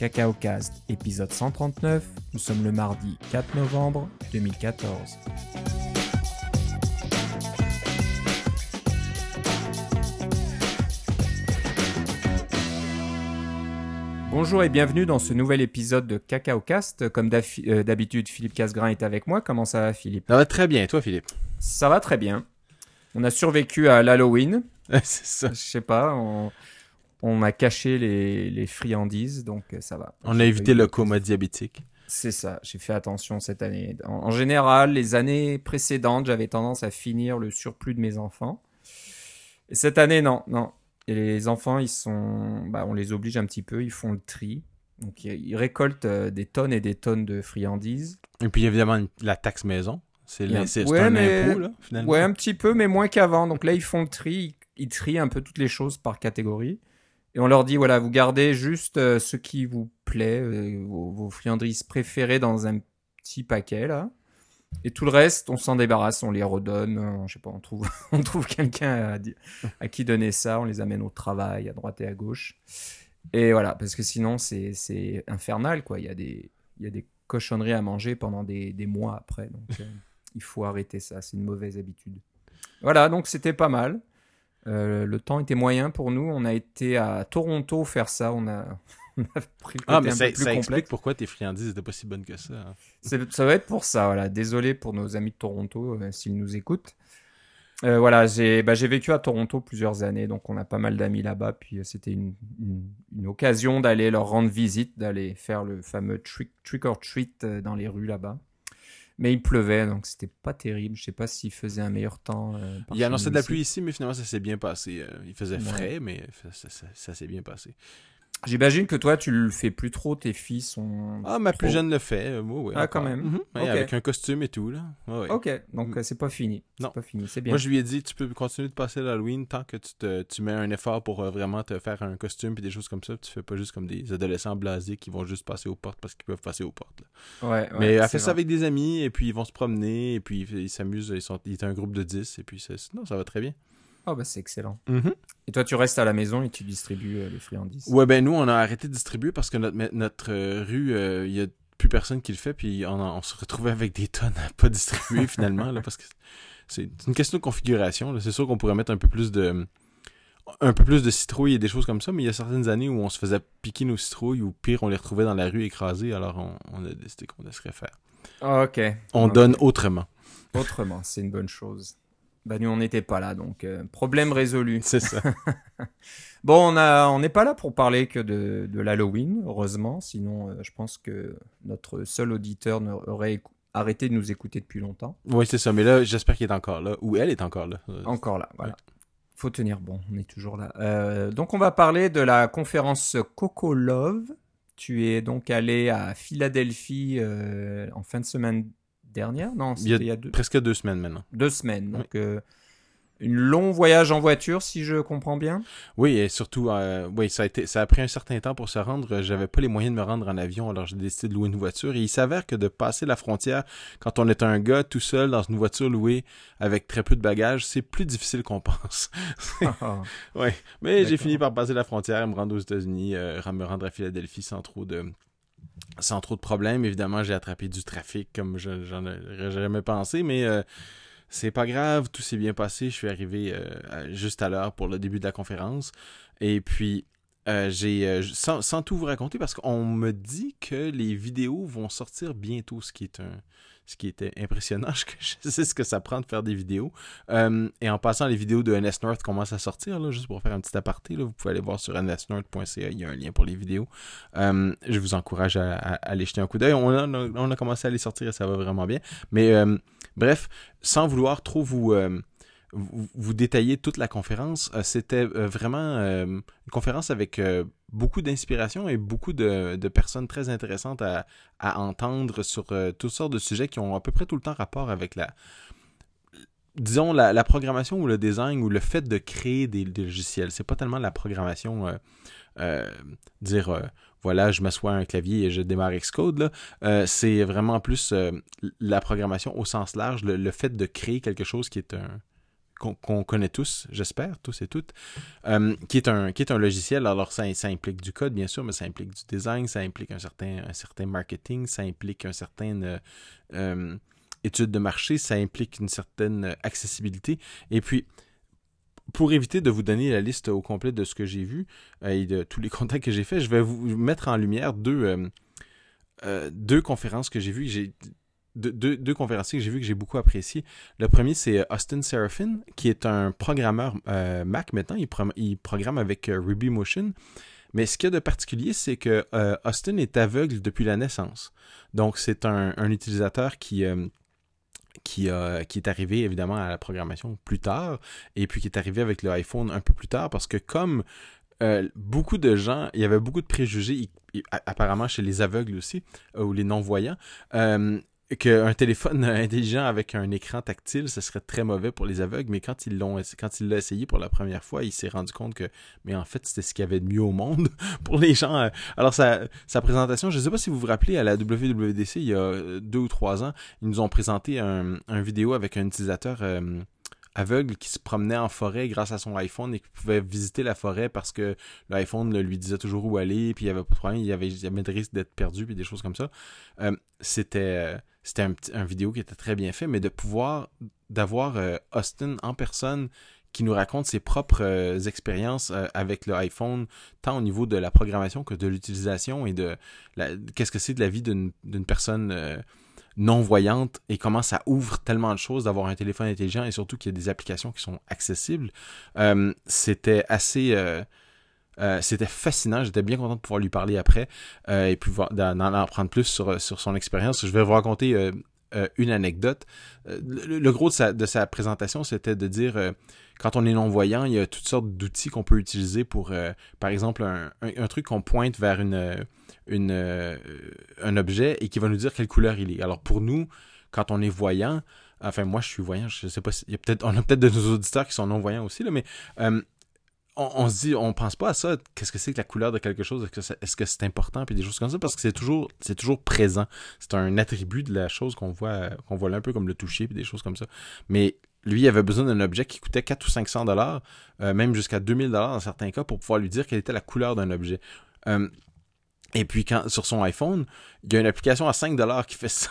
Cacao Cast, épisode 139. Nous sommes le mardi 4 novembre 2014. Bonjour et bienvenue dans ce nouvel épisode de Cacao Cast. Comme euh, d'habitude, Philippe Casgrain est avec moi. Comment ça va, Philippe? Ça va très bien. Et toi, Philippe? Ça va très bien. On a survécu à l'Halloween. C'est ça. Je sais pas. On on m'a caché les, friandises, donc euh, ça va. On a évité le coma diabétique. C'est ça, j'ai fait attention cette année. En, général, les années précédentes, j'avais tendance à finir le surplus de mes enfants. Et cette année, non, non. Et les enfants, ils sont, bah, on les oblige un petit peu, ils font le tri. Donc ils récoltent euh, des tonnes et des tonnes de friandises. Et puis évidemment la taxe maison. C'est un, un impôt, là, finalement. Ouais, un petit peu, mais moins qu'avant. Donc là, ils font le tri, ils trient un peu toutes les choses par catégorie. Et on leur dit, voilà, vous gardez juste euh, ce qui vous plaît, euh, vos, friandises préférées dans un petit paquet, là. Et tout le reste, on s'en débarrasse, on les redonne, euh, je sais pas, on trouve, on trouve quelqu'un à, à, qui donner ça, on les amène au travail, à droite et à gauche. Et voilà, parce que sinon, c'est infernal, quoi. Il y, a des, il y a des cochonneries à manger pendant des, des mois après. Donc, il faut arrêter ça, c'est une mauvaise habitude. Voilà, donc c'était pas mal. Euh, le temps était moyen pour nous. On a été à Toronto faire ça. On a, pris le ah, mais ça, explique pourquoi tes friandises n'étaient pas si bonnes que ça. Hein. Ça va être pour ça. Voilà. Désolé pour nos amis de Toronto euh, s'ils nous écoutent. Euh, voilà, j'ai bah, vécu à Toronto plusieurs années, donc on a pas mal d'amis là-bas. Puis c'était une, une, occasion d'aller leur rendre visite, d'aller faire le fameux trick, trick or treat dans les rues là-bas. Mais il pleuvait, donc c'était pas terrible. Je sais pas s'il faisait un meilleur temps. Euh, il y a annoncé de la pluie ici, mais finalement ça s'est bien passé. Euh, il faisait frais, mais ça s'est bien passé. J'imagine que toi, tu le fais plus trop, tes filles sont. Ah, ma plus jeune le fait, euh, moi, Ah, quand même. Mhm. Avec un costume et tout, là. Ok, donc mm. c'est pas fini. Non. pas fini, c'est bien. Moi, je lui ai dit, tu peux continuer de passer l'Halloween tant que tu, te, tu mets un effort pour vraiment te faire un costume et des choses comme ça. Tu fais pas juste comme des adolescents blasés qui vont juste passer aux portes parce qu'ils peuvent passer aux portes. Là. Ouais, Mais elle fait ça avec des amis et puis ils vont se promener et puis ils s'amusent. Ils, sont... ils un groupe de 10 et puis non, ça va très bien. Oh bah c'est excellent. Mm-hmm. Et toi tu restes à la maison et tu distribues euh, les friandises Ouais ben nous on a arrêté de distribuer parce que notre, notre euh, rue, euh, il y a plus personne qui le fait puis on, se retrouvait avec des tonnes à pas distribuer finalement là, parce que c'est une question de configuration. C'est sûr qu'on pourrait mettre un peu plus de un peu plus de citrouilles et des choses comme ça, mais il y a certaines années où on se faisait piquer nos citrouilles ou pire on les retrouvait dans la rue écrasées, alors on, a décidé qu'on laisserait faire. Ah, ok. On donne autrement. Autrement, c'est une bonne chose. Bah nous on n'était pas là, donc euh, problème résolu. C'est ça. bon, on a, on n'est pas là pour parler que de, de l'Halloween, heureusement. Sinon, euh, je pense que notre seul auditeur aurait arrêté de nous écouter depuis longtemps. Oui, c'est ça. Mais là, j'espère qu'il est encore là, ou elle est encore là. Encore là, voilà. Faut tenir bon, on est toujours là. Euh, donc on va parler de la conférence Coco Love. Tu es donc allé à Philadelphie en fin de semaine dernière Non, il y a, presque deux semaines maintenant. Deux semaines. Donc, euh, une long voyage en voiture, si je comprends bien. Oui, et surtout, euh, oui, ça a été, ça a pris un certain temps pour se rendre. J'avais pas les moyens de me rendre en avion, alors j'ai décidé de louer une voiture. Et il s'avère que de passer la frontière quand on est un gars tout seul dans une voiture louée avec très peu de bagages, c'est plus difficile qu'on pense. oui, mais j'ai fini par passer la frontière, me rendre aux États-Unis, euh, me rendre à Philadelphie sans trop de sans trop de problèmes. Évidemment, j'ai attrapé du trafic comme j'en aurais jamais pensé, mais euh, c'est pas grave, tout s'est bien passé. Je suis arrivé euh, juste à l'heure pour le début de la conférence. Et puis, euh, j'ai sans, sans, tout vous raconter, parce qu'on me dit que les vidéos vont sortir bientôt, ce qui est un, ce qui était impressionnant. Je, sais ce que ça prend de faire des vidéos. Euh, et en passant, les vidéos de NS North commencent à sortir, là, juste pour faire un petit aparté. Là, vous pouvez aller voir sur nsnorth.ca, il y a un lien pour les vidéos. Euh, je vous encourage à, aller jeter un coup d'œil. On a, commencé à les sortir et ça va vraiment bien. Mais euh, bref, sans vouloir trop vous vous, détailler toute la conférence. C'était vraiment une conférence avec beaucoup d'inspiration et beaucoup de, personnes très intéressantes à, entendre sur euh, toutes sortes de sujets qui ont à peu près tout le temps rapport avec la disons la, programmation ou le design ou le fait de créer des, logiciels. C'est pas tellement la programmation euh, euh, dire voilà, je m'assois à un clavier et je démarre Xcode. c'est vraiment plus la programmation au sens large, le, fait de créer quelque chose qui est un qu'on connaît tous, j'espère, tous et toutes, euh, qui, est un, qui est un logiciel. Alors, ça, implique du code, bien sûr, mais ça implique du design, ça implique un certain, un certain marketing, ça implique un certain euh, euh, étude de marché, ça implique une certaine accessibilité. Et puis, pour éviter de vous donner la liste au complet de ce que j'ai vu et de tous les contacts que j'ai faits, je vais vous mettre en lumière deux, deux conférences que j'ai vues. Deux, deux, conférenciers que j'ai vu que j'ai beaucoup apprécié. Le premier, c'est euh, Austin Serafin, qui est un programmeur euh, Mac maintenant. Il, programme avec euh, Ruby Motion. Mais ce qu'il y a de particulier, c'est que Austin est aveugle depuis la naissance. Donc, c'est un, utilisateur qui, qui, qui est arrivé évidemment à la programmation plus tard, et puis qui est arrivé avec le iPhone un peu plus tard, parce que comme beaucoup de gens, il y avait beaucoup de préjugés, apparemment chez les aveugles aussi, ou les non-voyants, qu'un téléphone intelligent avec un écran tactile, ce serait très mauvais pour les aveugles, mais quand ils l'ont quand il l'a essayé pour la première fois, il s'est rendu compte que mais en fait, c'était ce qu'il y avait de mieux au monde pour les gens. Euh. Alors sa, sa présentation, je ne sais pas si vous vous rappelez à la WWDC il y a deux ou trois ans, ils nous ont présenté un, un vidéo avec un utilisateur euh, aveugle qui se promenait en forêt grâce à son iPhone et qui pouvait visiter la forêt parce que l'iPhone lui disait toujours où aller, puis il n'y avait pas de problème, il y avait jamais de risque d'être perdu, puis des choses comme ça. Euh, c'était c'était un, vidéo qui était très bien fait, mais de pouvoir, d'avoir euh, Austin en personne qui nous raconte ses propres euh, expériences euh, avec le iPhone, tant au niveau de la programmation que de l'utilisation et de qu'est-ce que c'est de la vie d'une personne non-voyante et comment ça ouvre tellement de choses d'avoir un téléphone intelligent et surtout qu'il y a des applications qui sont accessibles. c'était assez euh, c'était fascinant. J'étais bien content de pouvoir lui parler après euh, et puis d'en apprendre plus sur son expérience. Je vais vous raconter euh, une anecdote. Le, gros de sa, présentation, c'était de dire quand on est non-voyant, il y a toutes sortes d'outils qu'on peut utiliser pour, par exemple, un, truc qu'on pointe vers une, un objet et qui va nous dire quelle couleur il est. Alors pour nous, quand on est voyant, enfin moi je suis voyant, je sais pas, il y a peut-être, on a peut-être de nos auditeurs qui sont non-voyants aussi, là, mais on, se dit, on pense pas à ça. Qu'est-ce que c'est que la couleur de quelque chose Est-ce que c'est important puis des choses comme ça parce que c'est toujours, c'est toujours présent. C'est un attribut de la chose qu'on voit, qu'on voit là un peu comme le toucher puis des choses comme ça. Mais lui, il avait besoin d'un objet qui coûtait 4 ou 500 dollars, euh, même jusqu'à 2000 dollars dans certains cas, pour pouvoir lui dire quelle était la couleur d'un objet. Euh, et puis quand sur son iPhone, il y a une application à 5 dollars qui fait ça.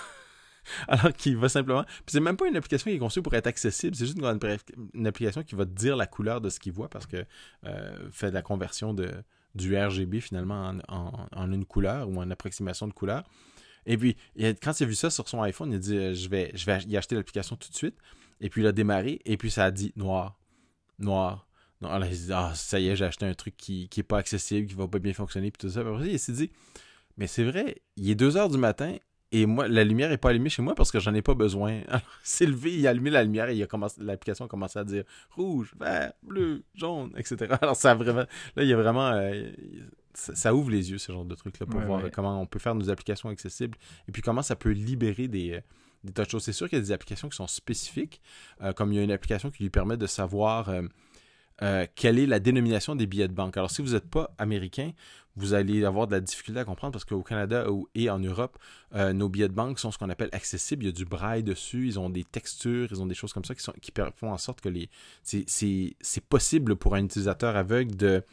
Alors qu'il va simplement. Puis c'est même pas une application qui est conçue pour être accessible, c'est juste une, application qui va te dire la couleur de ce qu'il voit parce que euh, fait de la conversion de, du RGB finalement en, une couleur ou en approximation de couleur. Et puis, quand il a vu ça sur son iPhone, il a dit euh, je vais, je vais y acheter l'application tout de suite. Et puis il a démarré et puis ça a dit noir, noir. Il s'est dit, ah, ça y est, j'ai acheté un truc qui, qui est pas accessible, qui va pas bien fonctionner, puis tout ça. il s'est dit, mais c'est vrai, il est 2 heures du matin, et moi, la lumière n'est pas allumée chez moi parce que j'en ai pas besoin. Alors, s'est levé, il a allumé la lumière et l'application a commencé à dire rouge, vert, bleu, jaune, etc. Alors, ça a vraiment, là, il y a vraiment, euh, ça, ouvre les yeux, ce genre de truc-là, pour voir comment on peut faire nos applications accessibles et puis comment ça peut libérer des, euh, des tas de choses. C'est sûr qu'il y a des applications qui sont spécifiques, euh, comme il y a une application qui lui permet de savoir quelle est la dénomination des billets de banque. Alors, si vous n'êtes pas américain, vous allez avoir de la difficulté à comprendre parce qu'au Canada et en Europe, euh, nos billets de banque sont ce qu'on appelle accessibles. Il y a du braille dessus, ils ont des textures, ils ont des choses comme ça qui, qui font en sorte que les c'est possible pour un utilisateur aveugle de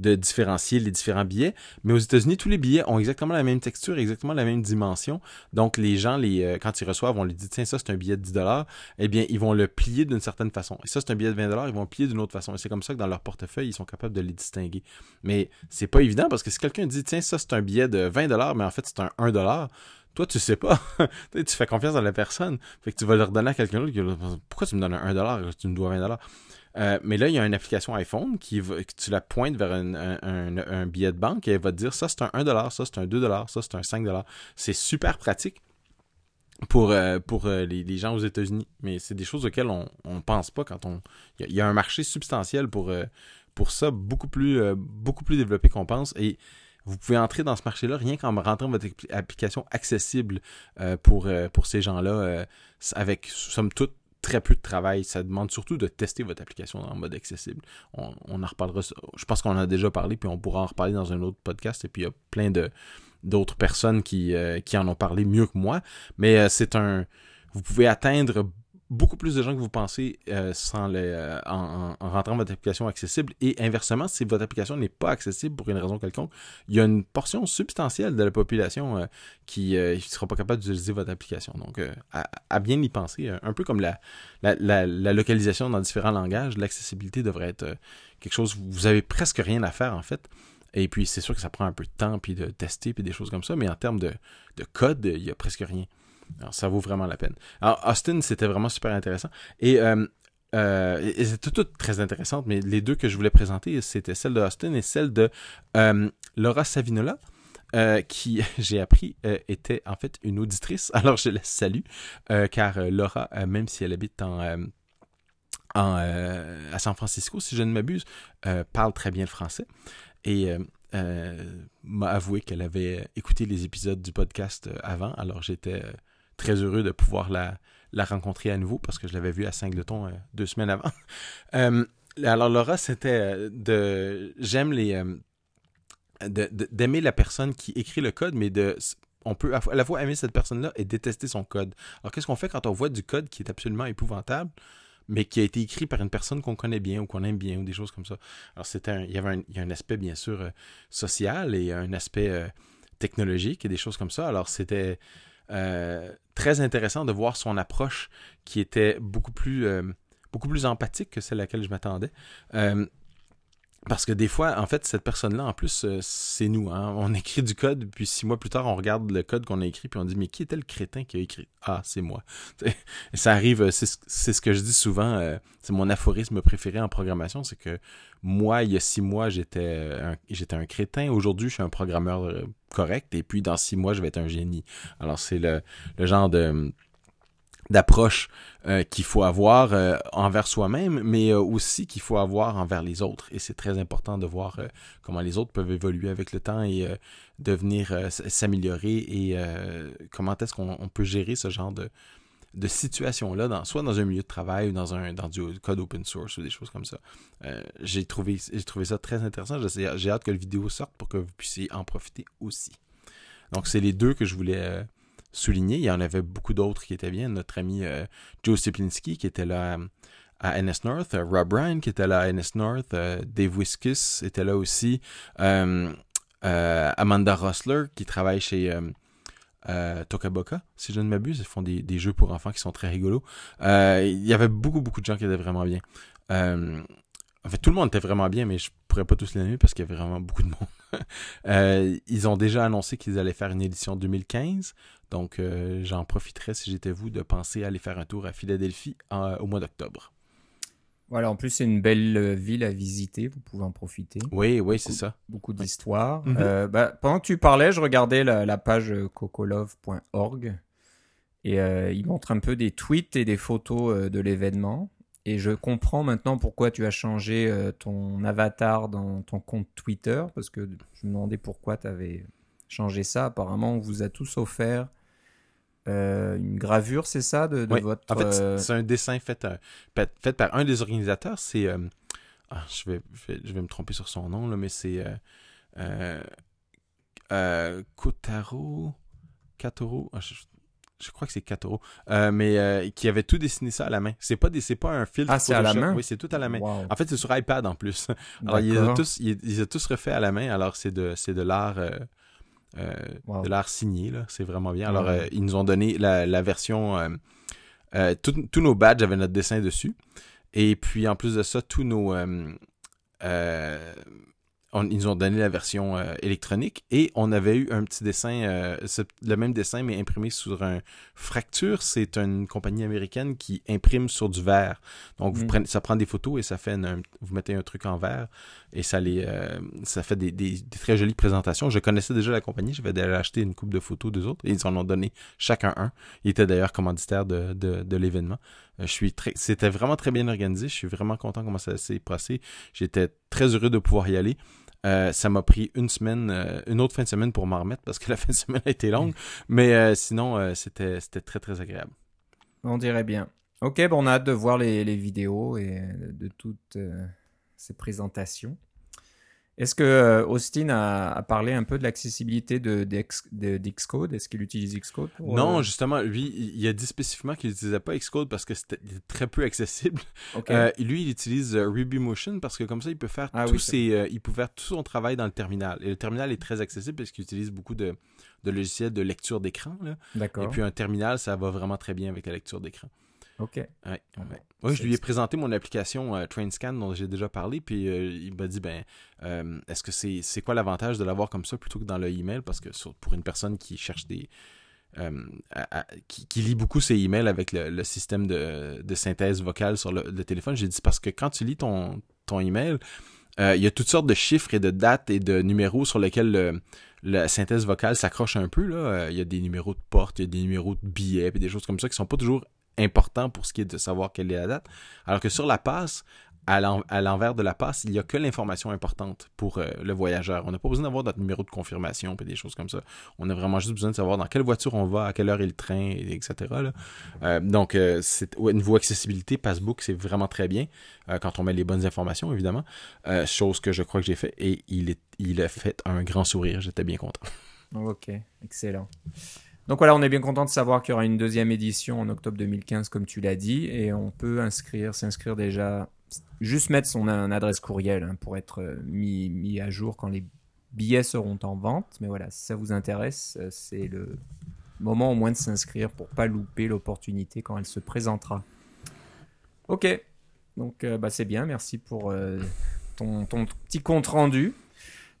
de différencier les différents billets. Mais aux États-Unis, tous les billets ont exactement la même texture, exactement la même dimension. Donc, les gens, les, euh, quand ils reçoivent, on lui dit, tiens, ça, c'est un billet de 10 dollars. Eh bien, ils vont le plier d'une certaine façon. Et ça, c'est un billet de 20 dollars, ils vont le plier d'une autre façon. Et c'est comme ça que dans leur portefeuille, ils sont capables de les distinguer. Mais c'est pas évident parce que si quelqu'un dit, tiens, ça, c'est un billet de 20 dollars, mais en fait, c'est un 1 dollar, toi, tu sais pas. tu fais confiance à la personne. Fait que tu vas le redonner à quelqu'un d'autre. Pourquoi tu me donnes un 1$, tu me dois 20$? Euh, mais là, il y a une application iPhone qui va, que tu la pointes vers un, billet de banque et elle va te dire ça c'est un 1$, ça c'est un 2$, ça c'est un 5$. C'est super pratique pour, euh, pour euh, les, gens aux États-Unis. Mais c'est des choses auxquelles on ne pense pas quand on. Il y, a un marché substantiel pour, pour ça, beaucoup plus, beaucoup plus développé qu'on pense. Et vous pouvez entrer dans ce marché-là rien qu'en rentrant votre application accessible pour, pour ces gens-là, avec, somme toute, très peu de travail. Ça demande surtout de tester votre application en mode accessible. On, en reparlera. Je pense qu'on en a déjà parlé, puis on pourra en reparler dans un autre podcast. Et puis il y a plein de d'autres personnes qui, euh, qui en ont parlé mieux que moi. Mais euh, c'est un. Vous pouvez atteindre beaucoup plus de gens que vous pensez euh, sans euh, en, en, rentrant votre application accessible. Et inversement, si votre application n'est pas accessible pour une raison quelconque, il y a une portion substantielle de la population euh, qui ne sera pas capable d'utiliser votre application. Donc, à, bien y penser, un peu comme la, localisation dans différents langages, l'accessibilité devrait être quelque chose, vous avez presque rien à faire en fait. Et puis, c'est sûr que ça prend un peu de temps, puis de tester, puis des choses comme ça, mais en termes de, de code, il y a presque rien. Alors, ça vaut vraiment la peine. Alors, Austin, c'était vraiment super intéressant. Et, euh, euh, c'était toutes très intéressantes, mais les deux que je voulais présenter, c'était celle de Austin et celle de euh, Laura Savinola. qui, j'ai appris, était en fait une auditrice. Alors je la salue, car Laura, même si elle habite en, en à San Francisco, si je ne m'abuse, parle très bien le français. Et m'a avoué qu'elle avait écouté les épisodes du podcast avant. Alors j'étais très heureux de pouvoir la, la rencontrer à nouveau parce que je l'avais vue à Singleton euh, deux semaines avant. Euh, alors Laura, c'était euh, de j'aime les d'aimer la personne qui écrit le code, mais de on peut à la fois aimer cette personne-là et détester son code. Alors qu'est-ce qu'on fait quand on voit du code qui est absolument épouvantable, mais qui a été écrit par une personne qu'on connaît bien ou qu'on aime bien ou des choses comme ça? Alors c'était il y avait un, il y a un aspect bien sûr social et un aspect technologique et des choses comme ça. Alors c'était euh, très intéressant de voir son approche qui était beaucoup plus, euh, beaucoup plus empathique que celle à laquelle je m'attendais. Euh, parce que des fois, en fait, cette personne-là, en plus, c'est nous. Hein. On écrit du code, puis six mois plus tard, on regarde le code qu'on a écrit, puis on dit, mais qui était le crétin qui a écrit Ah, c'est moi. ça arrive, c'est ce que je dis souvent, c'est mon aphorisme préféré en programmation, c'est que moi, il y a six mois, j'étais un, un crétin. Aujourd'hui, je suis un programmeur correct. Et puis, dans six mois, je vais être un génie. Alors, c'est le, genre d'approche euh, qu'il faut avoir euh, envers soi-même, mais aussi qu'il faut avoir envers les autres. Et c'est très important de voir comment les autres peuvent évoluer avec le temps et devenir s'améliorer et comment est-ce qu'on peut gérer ce genre de, de situation-là, soit dans un milieu de travail ou dans, un, dans du code open source ou des choses comme ça. Euh, j'ai trouvé, trouvé ça très intéressant. J'ai hâte que la vidéo sorte pour que vous puissiez en profiter aussi. Donc, c'est les deux que je voulais euh, souligner. Il y en avait beaucoup d'autres qui étaient bien. Notre ami euh, Joe Steplinski qui était là à NS North, Rob Ryan qui était là à NS North, Dave Wiskus était là aussi, Amanda Rossler qui travaille chez euh, Tokaboka, si je ne m'abuse. Ils font des, jeux pour enfants qui sont très rigolos. Euh, il y avait beaucoup, beaucoup de gens qui étaient vraiment bien. Euh, en fait, tout le monde était vraiment bien, mais je pourrais pas tous les nommer parce qu'il y avait vraiment beaucoup de monde. ils ont déjà annoncé qu'ils allaient faire une édition 2015. Donc, j'en profiterai, si j'étais vous, de penser à aller faire un tour à Philadelphie au mois d'octobre. Voilà, en plus, c'est une belle euh, ville à visiter, vous pouvez en profiter. Oui, oui, c'est ça. Beaucoup d'histoires. Mhm. Euh, bah, pendant que tu parlais, je regardais la, page euh, cocolove.org et il montre un peu des tweets et des photos de l'événement. Et je comprends maintenant pourquoi tu as changé ton avatar dans ton compte Twitter, parce que je me demandais pourquoi tu avais changé ça. Apparemment, on vous a tous offert euh, une gravure, c'est ça, de, votre... En fait, euh, c'est un dessin fait, euh, fait par un des organisateurs. C'est... Ah, je, vais, je, vais, me tromper sur son nom, là, mais c'est... Kotaro... Katoro... Ah, je, crois que c'est Katoro, mais qui avait tout dessiné ça à la main. C'est pas des, c'est pas un filtre. Ah, c'est à la main? Oui, c'est tout à la main. En fait, c'est sur iPad en plus. Alors, ils ont tous, ils, ont tous refait à la main. Alors, c'est de, c'est de l'art euh, de l'art signé. C'est vraiment bien. Alors, euh, ils nous ont donné la, version. Euh, tous nos badges avaient notre dessin dessus. Et puis, en plus de ça, tous nos ils nous ont donné la version euh, électronique et on avait eu un petit dessin, euh, le même dessin mais imprimé sur un fracture. C'est une compagnie américaine qui imprime sur du verre. Donc vous mm. prenez, ça prend des photos et ça fait, vous mettez un truc en verre et ça les, euh, ça fait des, très jolies présentations. Je connaissais déjà la compagnie, j'avais déjà acheté une coupe de photos d'eux autres et ils en ont donné chacun un. Ils étaient d'ailleurs commanditaires de, de, de l'événement. Je suis très, c'était vraiment très bien organisé. Je suis vraiment content comment ça s'est passé. J'étais très heureux de pouvoir y aller. Euh, ça m'a pris une semaine, euh, une autre fin de semaine pour m'en remettre parce que la fin de semaine a été longue. Mais euh, sinon, c'était, c'était très, très agréable. On dirait bien. Ok, bon, on a hâte de voir les, les vidéos et de toutes ces présentations. Est-ce que euh, Austin a, parlé un peu de l'accessibilité de, d'Xcode? Est-ce qu'il utilise Xcode Non, euh, justement, lui, il a dit spécifiquement qu'il n'utilisait pas Xcode parce que c'était très peu accessible. Euh, lui, il utilise Ruby Motion parce que comme ça, il peut faire ah ses, il peut faire tout son travail dans le terminal. Et le terminal est très accessible parce qu'il utilise beaucoup de, logiciels de lecture d'écran. D'accord. Et puis un terminal, ça va vraiment très bien avec la lecture d'écran. OK. Ouais, ouais. je lui ai présenté mon application euh, TrainScan dont j'ai déjà parlé, puis euh, il m'a dit ben euh, est-ce que c'est quoi l'avantage de l'avoir comme ça plutôt que dans le email? Parce que pour une personne qui cherche des qui, lit beaucoup ses emails avec le, système de, de, synthèse vocale sur le, téléphone, j'ai dit parce que quand tu lis ton ton email, il y a toutes sortes de chiffres et de dates et de numéros sur lesquels la synthèse vocale s'accroche un peu. Là. Il y a des numéros de porte, il y a des numéros de billets, et des choses comme ça qui sont pas toujours important pour ce qui est de savoir quelle est la date. Alors que sur la passe, à l'envers de la passe, il n'y a que l'information importante pour euh, le voyageur. On n'a pas besoin d'avoir notre numéro de confirmation et des choses comme ça. On a vraiment juste besoin de savoir dans quelle voiture on va, à quelle heure est le train, etc. Euh, donc, euh, niveau accessibilité, Passbook, c'est vraiment très bien quand on met les bonnes informations, évidemment. chose que je crois que j'ai fait et il a fait un grand sourire. J'étais bien content. Ok, excellent. Donc voilà, on est bien content de savoir qu'il y aura une deuxième édition en octobre 2015, comme tu l'as dit, et on peut inscrire, s'inscrire déjà, juste mettre son adresse courriel hein, pour être euh, mis, à jour quand les billets seront en vente. Mais voilà, si ça vous intéresse, euh, c'est le moment au moins de s'inscrire pour pas louper l'opportunité quand elle se présentera. Ok, donc euh, bah, c'est bien, merci pour ton, ton, petit compte rendu.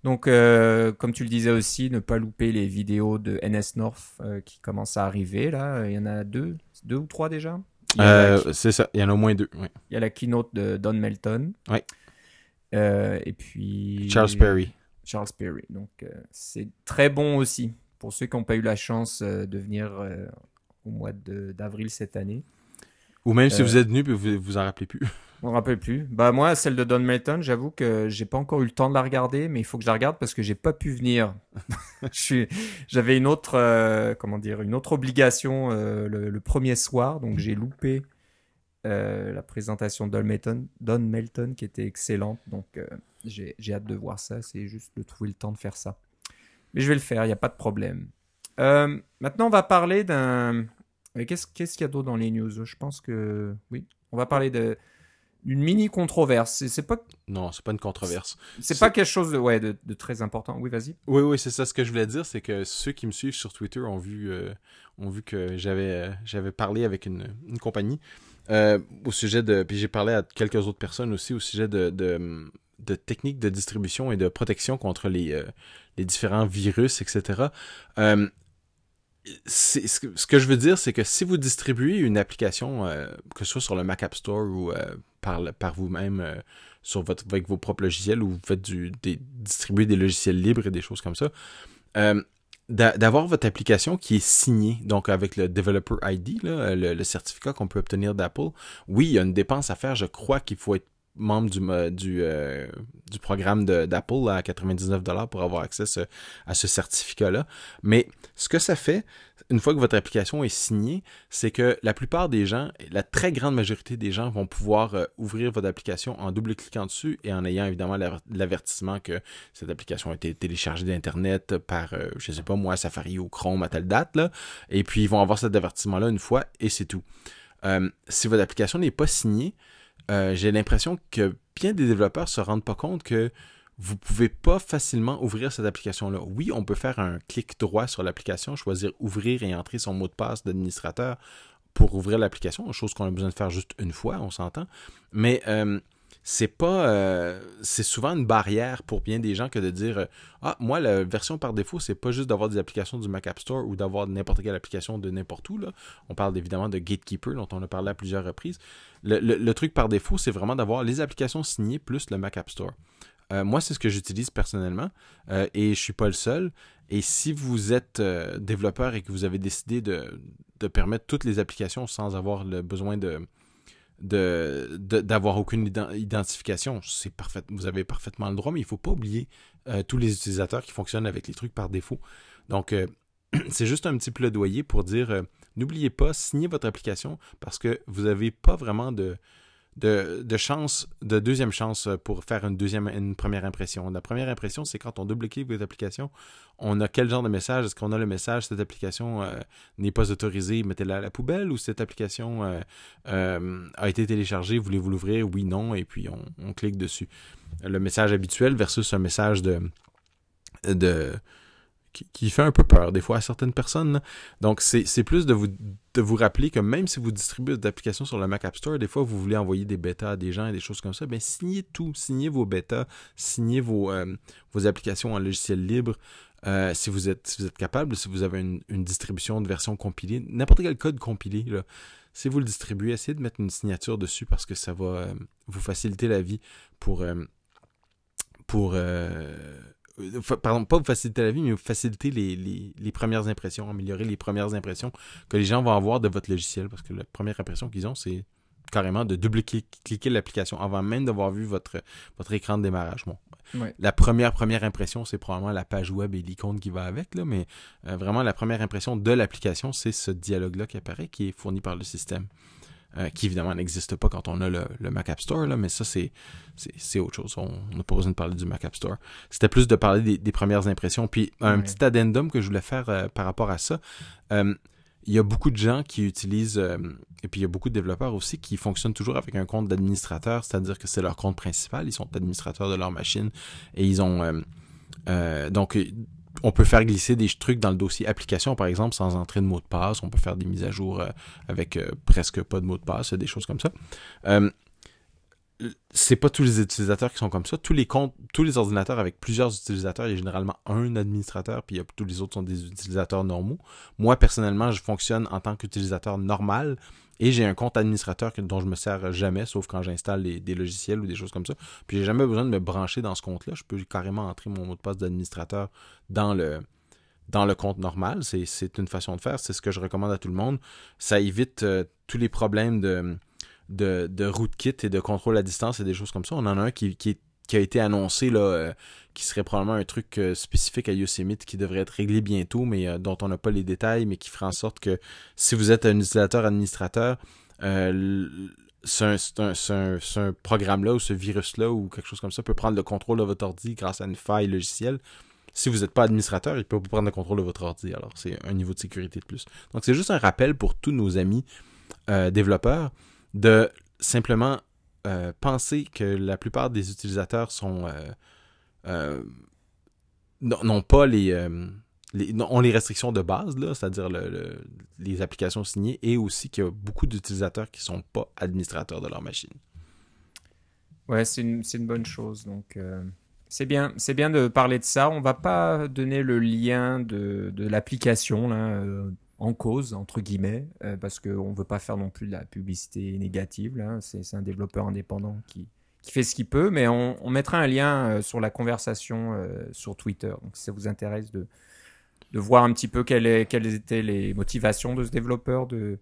Donc, euh, comme tu le disais aussi, ne pas louper les vidéos de NS North euh, qui commencent à arriver. Là, il y en a deux, deux ou trois déjà? Euh, c'est ça, il y en a au moins deux. Il y a la keynote de Don Melton. Et puis. Charles Perry. Charles Perry. Donc, c'est très bon aussi pour ceux qui n'ont pas eu la chance de venir au mois d'avril cette année. Ou même si vous êtes venu vous vous en rappelez plus. On ne rappelle plus. Bah moi, celle de Don Melton, j'avoue que j'ai pas encore eu le temps de la regarder, mais il faut que je la regarde parce que j'ai pas pu venir. j'avais une autre, euh, comment dire, une autre obligation euh, le, premier soir, donc j'ai loupé euh, la présentation de Don Melton, Don Melton qui était excellente. Donc j'ai hâte de voir ça. C'est juste de trouver le temps de faire ça. Mais je vais le faire, il n'y a pas de problème. maintenant, on va parler d'un. Qu'est-ce qu'il y a d'autre dans les news? Je pense que oui. On va parler de une mini controverse. C'est pas. Non, c'est pas une controverse. C'est pas quelque chose de, ouais, de, très important. Oui, vas-y. Oui, oui, c'est ça. Ce que je voulais dire, c'est que ceux qui me suivent sur Twitter ont vu, euh, ont vu que j'avais, euh, j'avais parlé avec une, une compagnie euh, au sujet de. Puis j'ai parlé à quelques autres personnes aussi au sujet de, de, de techniques de distribution et de protection contre les, les différents virus, etc ce que je veux dire, c'est que si vous distribuez une application, euh, que ce soit sur le Mac App Store ou euh, par, vous-même euh, votre, avec vos propres logiciels ou vous faites du, des, distribuer des logiciels libres et des choses comme ça, d'avoir votre application qui est signée, donc avec le Developer ID, là, le, le, certificat qu'on peut obtenir d'Apple, oui, il y a une dépense à faire. Je crois qu'il faut être membre du, du, euh, du programme d'Apple à 99$ pour avoir accès à ce certificat-là. Mais ce que ça fait, une fois que votre application est signée, c'est que la plupart des gens, la très grande majorité des gens vont pouvoir euh, ouvrir votre application en double-cliquant dessus et en ayant évidemment l'avertissement que cette application a été téléchargée d'Internet par, euh, je sais pas moi, Safari ou Chrome à telle date. Là, et puis ils vont avoir cet avertissement-là une fois et c'est tout. si votre application n'est pas signée, euh, j'ai l'impression que bien des développeurs se rendent pas compte que vous pouvez pas facilement ouvrir cette application-là. Oui, on peut faire un clic droit sur l'application, choisir ouvrir et entrer son mot de passe d'administrateur pour ouvrir l'application, chose qu'on a besoin de faire juste une fois, on s'entend. Mais euh, c'est pas euh, c'est souvent une barrière pour bien des gens que de dire euh, ah moi la version par défaut c'est pas juste d'avoir des applications du Mac App Store ou d'avoir n'importe quelle application de n'importe où on parle évidemment de Gatekeeper dont on a parlé à plusieurs reprises. Le, truc par défaut c'est vraiment d'avoir les applications signées plus le Mac App Store. Euh, moi c'est ce que j'utilise personnellement et je suis pas le seul. Et si vous êtes développeur et que vous avez décidé de, de permettre toutes les applications sans avoir le besoin de de d'avoir aucune identification. C'est parfait, vous avez parfaitement le droit, mais il faut pas oublier euh, tous les utilisateurs qui fonctionnent avec les trucs par défaut. Donc, euh, c'est juste un petit plaidoyer pour dire euh, n'oubliez pas, signez votre application parce que vous n'avez pas vraiment de, de, chance, de deuxième chance pour faire une deuxième, une première impression. La première impression, c'est quand on double-clique votre application, on a quel genre de message? Est-ce qu'on a le message, cette application euh, n'est pas autorisée, mettez-la à la poubelle, ou cette application euh, euh, a été téléchargée, voulez-vous l'ouvrir? Oui, non, et puis on, clique dessus. Le message habituel versus un message de qui, fait un peu peur des fois à certaines personnes. Donc, c'est plus de vous, rappeler que même si vous distribuez d'applications sur le Mac App Store, des fois, vous voulez envoyer des bêtas à des gens et des choses comme ça, bien, signez tout. Signez vos bêtas, signez vos, euh, applications en logiciel libre. Euh, si, vous êtes, si capable, si vous avez une, distribution de version compilée, n'importe quel code compilé, si vous le distribuez, essayez de mettre une signature dessus parce que ça va euh, vous faciliter la vie pour, pardon, pas vous faciliter la vie, mais vous faciliter les, les, les, premières impressions, améliorer les premières impressions que les gens vont avoir de votre logiciel. Parce que la première impression qu'ils ont, c'est carrément de double-cliquer l'application avant même d'avoir vu votre, votre écran de démarrage. Bon, La première première impression, c'est probablement la page web et l'icône qui va avec, là, mais euh, vraiment la première impression de l'application, c'est ce dialogue-là qui apparaît, qui est fourni par le système. Euh, qui évidemment n'existe pas quand on a le, Mac App Store, là, mais ça, c'est, c'est, autre chose. On n'a pas besoin de parler du Mac App Store. C'était plus de parler des, premières impressions. Puis un petit addendum que je voulais faire euh, par rapport à ça. Euh, il y a beaucoup de gens qui utilisent, et puis il y a beaucoup de développeurs aussi qui fonctionnent toujours avec un compte d'administrateur, c'est-à-dire que c'est leur compte principal, ils sont administrateurs de leur machine et ils ont... donc on peut faire glisser des trucs dans le dossier application, par exemple, sans entrer de mot de passe. On peut faire des mises à jour euh, avec euh, presque pas de mot de passe, des choses comme ça. Euh, c'est pas tous les utilisateurs qui sont comme ça. Tous les comptes, tous les ordinateurs avec plusieurs utilisateurs, il y a généralement un administrateur, puis tous les autres sont des utilisateurs normaux. Moi, personnellement, je fonctionne en tant qu'utilisateur normal et j'ai un compte administrateur dont je me sers jamais, sauf quand j'installe des logiciels ou des choses comme ça. Puis j'ai jamais besoin de me brancher dans ce compte-là. Je peux carrément entrer mon mot de passe d'administrateur dans le, compte normal. C'est une façon de faire. C'est ce que je recommande à tout le monde. Ça évite euh, tous les problèmes de, de, de et de contrôle à distance et des choses comme ça. On en a un qui, qui, a été annoncé, là, euh, qui serait probablement un truc euh, spécifique à Yosemite qui devrait être réglé bientôt, mais dont on n'a pas les détails, mais qui ferait en sorte que si vous êtes un utilisateur administrateur, ce programme-là ou ce virus-là ou quelque chose comme ça peut prendre le contrôle de votre ordi grâce à une faille logicielle. Si vous n'êtes pas administrateur, il peut vous prendre le contrôle de votre ordi. Alors, c'est un niveau de sécurité de plus. Donc, c'est juste un rappel pour tous nos amis euh, développeurs de simplement euh, penser que la plupart des utilisateurs sont euh, n'ont pas les, ont les restrictions de base, c'est-à-dire les applications signées, et aussi qu'il y a beaucoup d'utilisateurs qui ne sont pas administrateurs de leur machine. Ouais, c'est une, une, bonne chose. Donc, c'est bien, bien de parler de ça. On va pas donner le lien de, de l'application euh, en cause entre guillemets euh, parce qu'on veut pas faire non plus de la publicité négative. C'est, un développeur indépendant qui, qui fait ce qu'il peut, mais on, mettra un lien euh, sur la conversation sur Twitter. Donc si ça vous intéresse de, de voir un petit peu quelles, étaient les motivations de ce développeur de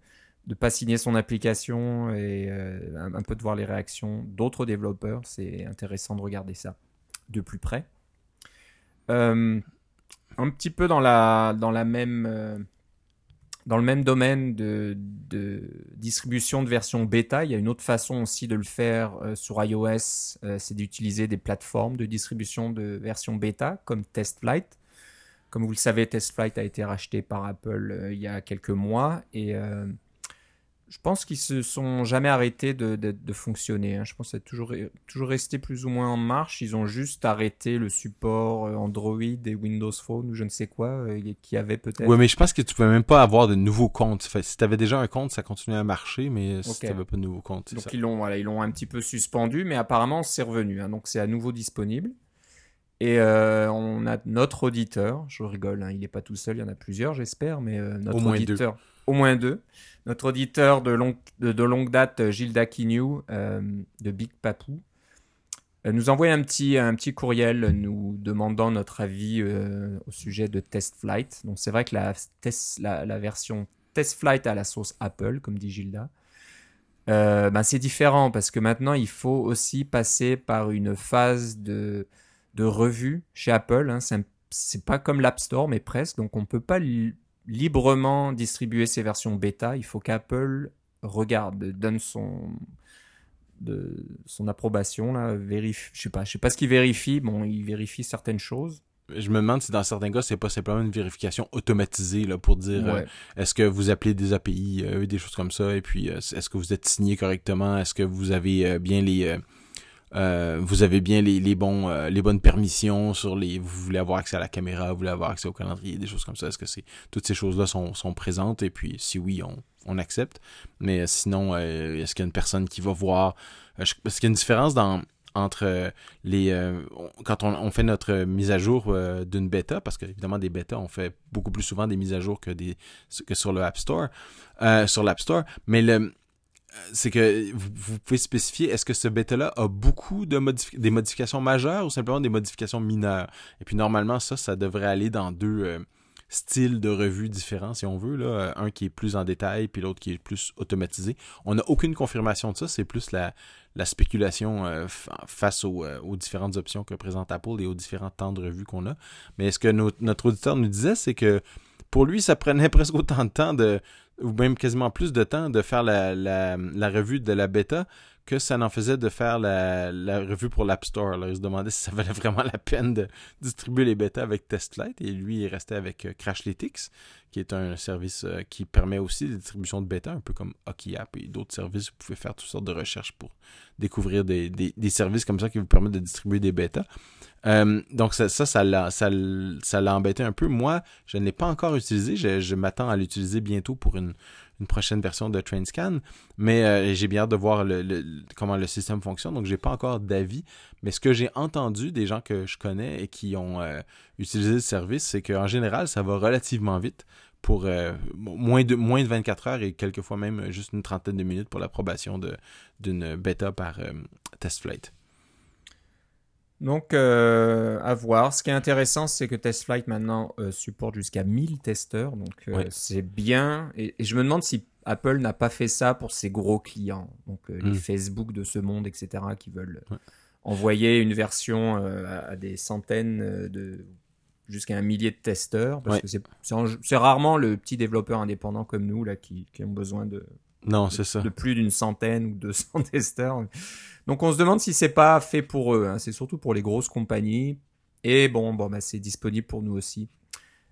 ne pas signer son application et un peu de voir les réactions d'autres développeurs, c'est intéressant de regarder ça de plus près. Euh, un petit peu dans la, dans la même, euh, dans le même domaine de, distribution de version bêta, il y a une autre façon aussi de le faire euh, sur iOS, c'est d'utiliser des plateformes de distribution de version bêta comme TestFlight. Comme vous le savez, TestFlight a été racheté par Apple il y a quelques mois et je pense qu'ils se sont jamais arrêtés de, de, fonctionner. Hein. Je pense que toujours, toujours resté plus ou moins en marche. Ils ont juste arrêté le support euh, Android et Windows Phone ou je ne sais quoi euh, qui avait peut-être. Oui, mais je pense que tu pouvais même pas avoir de nouveaux comptes. si tu avais déjà un compte, ça continuait à marcher, mais si tu n'avais pas de nouveau compte. Donc ils l'ont voilà, ils l'ont un petit peu suspendu, mais apparemment c'est revenu. Hein. donc c'est à nouveau disponible. Et euh, on a notre auditeur, je rigole, hein, il n'est pas tout seul, il y en a plusieurs, j'espère, mais notre au moins auditeur, deux. au moins deux, notre auditeur de, de, longue date, Gilles Daquignou, euh, de Big Papou, euh, nous envoie un petit, un petit courriel nous demandant notre avis au sujet de Test Flight. Donc c'est vrai que la, test, la, la, version Test Flight à la sauce Apple, comme dit Gilda, ben c'est différent parce que maintenant il faut aussi passer par une phase de de revue chez Apple. Hein. C'est pas comme l'App Store, mais presque. Donc on ne peut pas librement distribuer ces versions bêta. Il faut qu'Apple regarde, donne son de son approbation là, vérifie, je sais pas, je sais pas ce qu'il vérifie. Bon, il vérifie certaines choses. Je me demande si dans certains cas, c'est pas simplement une vérification automatisée là, pour dire euh, est-ce que vous appelez des API, euh, des choses comme ça, et puis euh, est-ce que vous êtes signé correctement, est-ce que vous avez bien les vous avez bien les, les bons les bonnes permissions sur les vous voulez avoir accès à la caméra, vous voulez avoir accès au calendrier, des choses comme ça. Est-ce que c'est toutes ces choses-là sont, sont présentes? Et puis si oui, on, on accepte. Mais sinon, est-ce qu'il y a une personne qui va voir? Est-ce qu'il y a une différence dans entre euh, les euh, quand on, fait notre mise à jour euh, d'une bêta parce qu'évidemment des bêtas on fait beaucoup plus souvent des mises à jour que des que sur le App Store sur l'App Store mais le c'est que vous, pouvez spécifier est-ce que ce bêta là a beaucoup de des modifications majeures ou simplement des modifications mineures? Et puis normalement ça ça devrait aller dans deux styles de revue différents, si on veut. Là. Un qui est plus en détail, puis l'autre qui est plus automatisé. On n'a aucune confirmation de ça, c'est plus la, la spéculation euh, face euh, aux, différentes options que présente Apple et aux différents temps de revue qu'on a. Mais ce que notre auditeur nous disait, c'est que pour lui, ça prenait presque autant de temps de ou même quasiment plus de temps de faire la, la, la revue de la bêta que ça n'en faisait de faire la, revue pour l'App Store. Alors, il se demandait si ça valait vraiment la peine de distribuer les bêtas avec TestFlight. Et lui, il restait avec euh, Crashlytics, qui est un service euh, qui permet aussi la distribution de bêta, un peu comme Hockey App et d'autres services. Vous pouvez faire toutes sortes de recherches pour découvrir des, des, des services comme ça qui vous permettent de distribuer des bêtas. Euh, donc ça, ça, l'a, embêté un peu. Moi, je ne l'ai pas encore utilisé. Je m'attends à l'utiliser bientôt pour une, une prochaine version de TrainScan. Mais euh, j'ai bien hâte de voir le, comment le système fonctionne. Donc, j'ai pas encore d'avis. Mais ce que j'ai entendu des gens que je connais et qui ont euh, utilisé le service, c'est qu'en général, ça va relativement vite pour euh, moins, de, moins de 24 heures et quelquefois même juste une trentaine de minutes pour l'approbation d'une bêta par TestFlight. Donc, euh, à voir. Ce qui est intéressant, c'est que TestFlight maintenant euh, supporte jusqu'à 1000 testeurs. Donc, euh, c'est bien. Et, je me demande si Apple n'a pas fait ça pour ses gros clients. Donc, les hmm. Facebook de ce monde, etc., qui veulent envoyer une version à, des centaines de jusqu'à un millier de testeurs. Parce que c'est rarement le petit développeur indépendant comme nous là qui, qui ont besoin de, non, c'est ça. De plus d'une centaine ou 200 testeurs. Donc on se demande si c'est pas fait pour eux. Hein. C'est surtout pour les grosses compagnies. Et bon, bon, bah, c'est disponible pour nous aussi.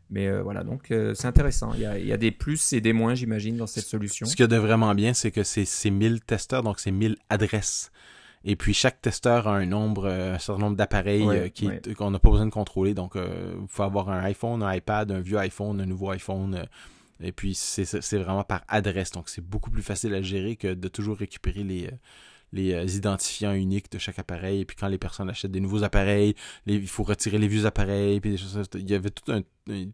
Mais euh, voilà, donc euh, c'est intéressant. Il y, a, il y, a, des plus et des moins, j'imagine, dans cette solution. Ce qui est de vraiment bien, c'est que c'est 1000 testeurs, donc c'est 1000 adresses. Et puis chaque testeur a un nombre, euh, un certain nombre d'appareils qu'on n'a pas besoin de contrôler. Donc il faut avoir un iPhone, un iPad, un vieux iPhone, un nouveau iPhone et puis, c'est vraiment par adresse. Donc, c'est beaucoup plus facile à gérer que de toujours récupérer les, euh, les euh, identifiants uniques de chaque appareil. Et puis, quand les personnes achètent des nouveaux appareils, il faut retirer les vieux appareils. Puis des choses, il y avait tout un,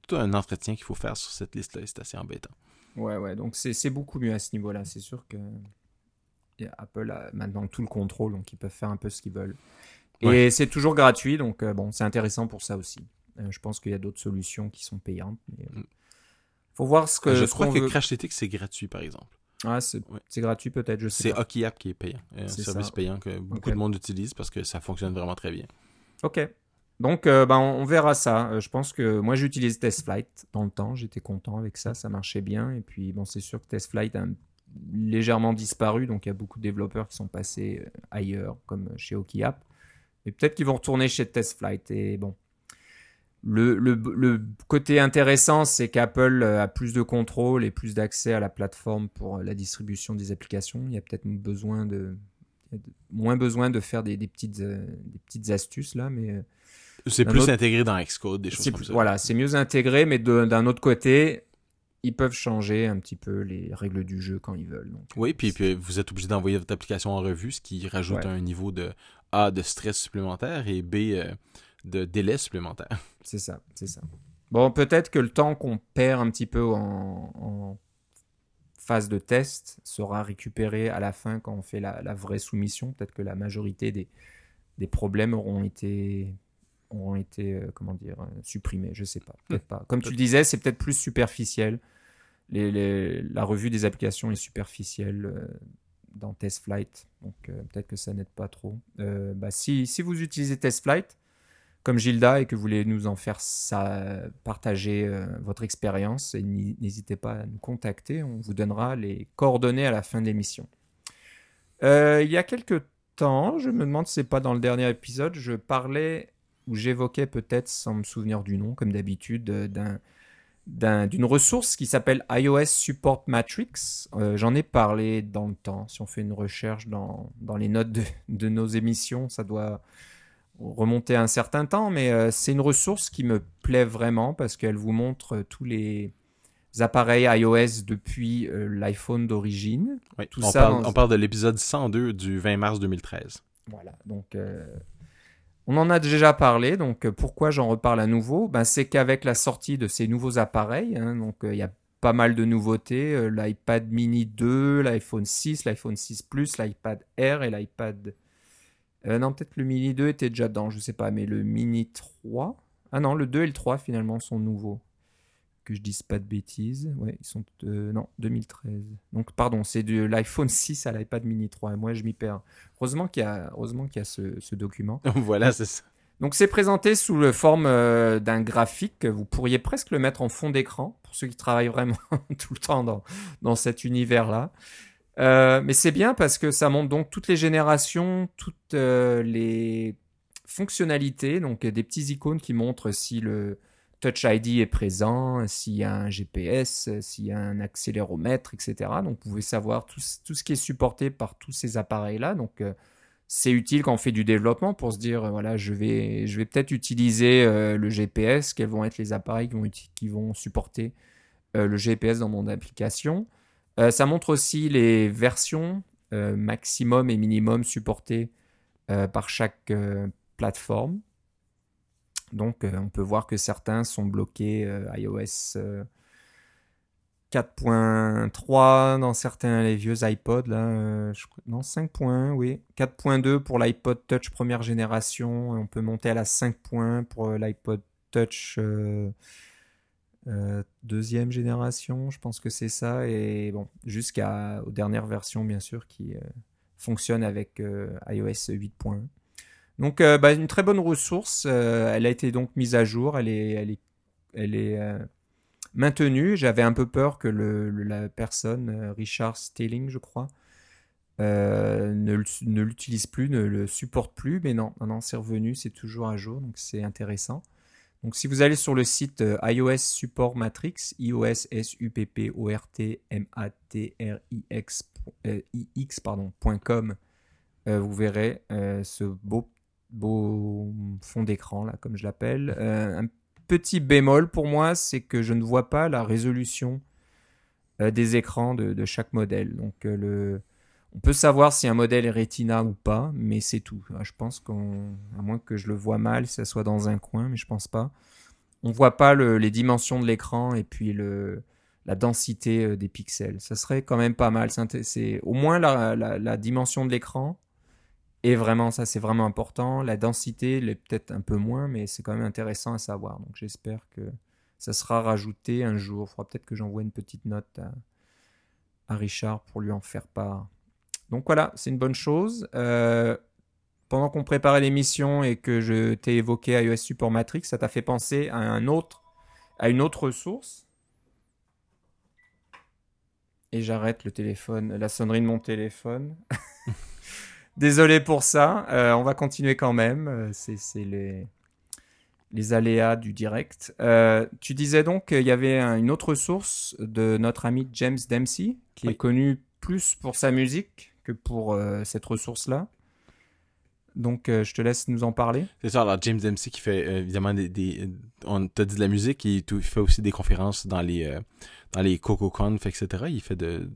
tout un entretien qu'il faut faire sur cette liste-là. C'est assez embêtant. Ouais, ouais. Donc, c'est beaucoup mieux à ce niveau-là. C'est sûr que Apple a maintenant tout le contrôle. Donc, ils peuvent faire un peu ce qu'ils veulent. Et c'est toujours gratuit. Donc, euh, bon, c'est intéressant pour ça aussi. je pense qu'il y a d'autres solutions qui sont payantes. Mais, mm faut voir ce que. Je crois que Crashlytics c'est gratuit par exemple. Ah, c'est gratuit peut-être, je sais. C'est Hockey App qui est payant. Un service payant que beaucoup de monde utilise parce que ça fonctionne vraiment très bien. Ok. Donc, euh, ben, on verra ça. Euh, je pense que moi, j'utilise TestFlight dans le temps. J'étais content avec ça. Ça marchait bien. Et puis, bon, c'est sûr que TestFlight a légèrement disparu. Donc, il y a beaucoup de développeurs qui sont passés euh, ailleurs, comme chez Hockey App. Et peut-être qu'ils vont retourner chez TestFlight. Et bon, le, le, côté intéressant, c'est qu'Apple euh, a plus de contrôle et plus d'accès à la plateforme pour euh, la distribution des applications. Il y a peut-être besoin de, moins besoin de faire des, des petites, euh, des petites astuces là, mais c'est plus intégré dans Xcode, des choses comme ça. Voilà, c'est mieux intégré, mais d'un autre côté, ils peuvent changer un petit peu les règles du jeu quand ils veulent. Donc, oui, puis, puis, vous êtes obligé d'envoyer votre application en revue, ce qui rajoute un niveau de A de stress supplémentaire et B de délai supplémentaire. C'est ça, c'est ça. Bon, peut-être que le temps qu'on perd un petit peu en, phase de test sera récupéré à la fin quand on fait la, vraie soumission. Peut-être que la majorité des, des problèmes auront été auront été euh, comment dire euh, supprimés. Je sais pas, peut-être pas. Comme tu le disais, c'est peut-être plus superficiel. Les, la revue des applications est superficielle euh, dans TestFlight, donc peut-être que ça n'aide pas trop. Bah, si, si vous utilisez TestFlight, comme Gilda et que vous voulez nous en faire partager euh, votre expérience, n'hésitez pas à nous contacter. On vous donnera les coordonnées à la fin de l'émission. il y a quelques temps, je me demande si c'est pas dans le dernier épisode, je parlais ou j'évoquais peut-être, sans me souvenir du nom, comme d'habitude, d'un d'une ressource qui s'appelle iOS Support Matrix. Euh, j'en ai parlé dans le temps. Si on fait une recherche dans, dans les notes de, de, nos émissions, ça doit remonter à un certain temps, mais euh, c'est une ressource qui me plaît vraiment parce qu'elle vous montre tous les appareils iOS depuis euh, l'iPhone d'origine. on, parle, on, parle, de l'épisode 102 du 20 mars 2013. Voilà, donc on en a déjà parlé, donc euh, pourquoi j'en reparle à nouveau? Ben, C'est qu'avec la sortie de ces nouveaux appareils, hein, donc euh, il y a pas mal de nouveautés, euh, l'iPad mini 2, l'iPhone 6, l'iPhone 6 Plus, l'iPad Air et l'iPad... non, peut-être le mini 2 était déjà dedans, je sais pas, mais le mini 3... Ah non, le 2 et le 3 finalement sont nouveaux que je dise pas de bêtises. Ouais, ils sont non 2013. Donc pardon, c'est de l'iPhone 6 à l'iPad Mini 3. Moi, je m'y perds. Heureusement qu'il y a, heureusement qu'il y a ce, document. voilà, c'est ça. Donc c'est présenté sous la forme euh, d'un graphique. Vous pourriez presque le mettre en fond d'écran pour ceux qui travaillent vraiment tout le temps dans, dans cet univers-là. Euh, mais c'est bien parce que ça montre donc toutes les générations, toutes euh, les fonctionnalités, donc des petits icônes qui montrent si le, Touch ID est présent, s'il y a un GPS, s'il y a un accéléromètre, etc. Donc vous pouvez savoir tout, ce qui est supporté par tous ces appareils-là. Donc euh, c'est utile quand on fait du développement pour se dire, voilà, je vais, je vais peut-être utiliser le GPS, quels vont être les appareils qui vont supporter le GPS dans mon application. Ça montre aussi les versions maximum et minimum supportées par chaque plateforme. Donc, euh, on peut voir que certains sont bloqués euh, iOS 4.3 euh, dans certains les vieux iPods là, non 5.1 oui, 4.2 pour l'iPod Touch première génération, on peut monter à la 5.1 pour l'iPod Touch deuxième génération, je pense que c'est ça et bon jusqu'à aux dernières versions bien sûr qui fonctionnent avec iOS 8.1. Donc, euh, bah, une très bonne ressource. Euh, elle a été donc mise à jour. Elle est, euh, maintenue. J'avais un peu peur que la personne, Richard Stilling, je crois, ne, l'utilise plus, ne le supporte plus. Mais non, non, non c'est revenu, c'est toujours à jour. Donc, c'est intéressant. Donc, si vous allez sur le site iOS Support Matrix, iOS S U P P O R T M A T R I X .com, vous verrez ce beau beau fond d'écran, là, comme je l'appelle. Euh, un petit bémol pour moi, c'est que je ne vois pas la résolution euh, des écrans de, chaque modèle. Donc, euh, le... on peut savoir si un modèle est Retina ou pas, mais c'est tout. Je pense qu'on, à moins que je le vois mal, ça soit dans un coin, mais je pense pas. On voit pas les dimensions de l'écran et puis la densité des pixels. Ça serait quand même pas mal. C'est au moins la, dimension de l'écran et vraiment, ça c'est vraiment important. La densité l'est peut-être un peu moins, mais c'est quand même intéressant à savoir. Donc j'espère que ça sera rajouté un jour. Il faudra peut-être que j'envoie une petite note à, Richard pour lui en faire part. Donc voilà, c'est une bonne chose. Euh, pendant qu'on préparait l'émission et que je t'ai évoqué iOS Support Matrix, ça t'a fait penser à un autre, à une autre ressource. Et j'arrête le téléphone, la sonnerie de mon téléphone. Désolé pour ça. Euh, on va continuer quand même. Euh, c'est les, les aléas du direct. Euh, tu disais donc qu'il y avait une autre source de notre ami James Dempsey, qui est connu plus pour sa musique que pour cette ressource-là. Donc, je te laisse nous en parler. C'est ça. Alors, James Dempsey qui fait évidemment des, on t'a dit de la musique, il fait aussi des conférences dans les dans les CocoConf, etc. Il fait de,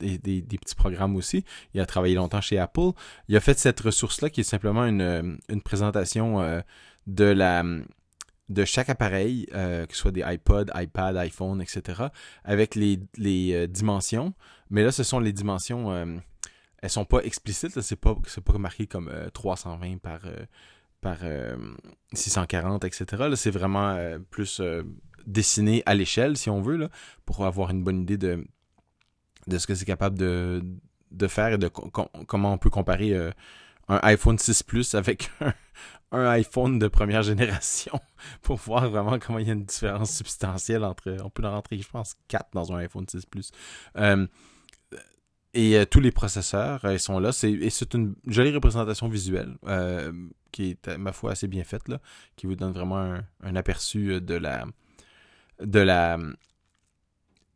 des, petits programmes aussi. Il a travaillé longtemps chez Apple. Il a fait cette ressource-là qui est simplement une, une présentation euh, de la de chaque appareil, euh, que ce soit des iPod, iPad, iPhone, etc., avec les, les euh, dimensions. Mais là, ce sont les dimensions, elles sont pas explicites, c'est pas, pas marqué comme 320 par, par 640, etc. Là, c'est vraiment plus dessiné à l'échelle, si on veut, pour avoir une bonne idée de, de ce que c'est capable de, de faire et de comment on peut comparer euh, un iPhone 6 Plus avec un, iPhone de première génération pour voir vraiment comment il y a une différence substantielle entre. On peut en rentrer, je pense, 4 dans un iPhone 6 Plus. Euh, et tous les processeurs ils sont là. C'est, et c'est une jolie représentation visuelle qui est, ma foi, assez bien faite, là, qui vous donne vraiment un, aperçu de la, de la,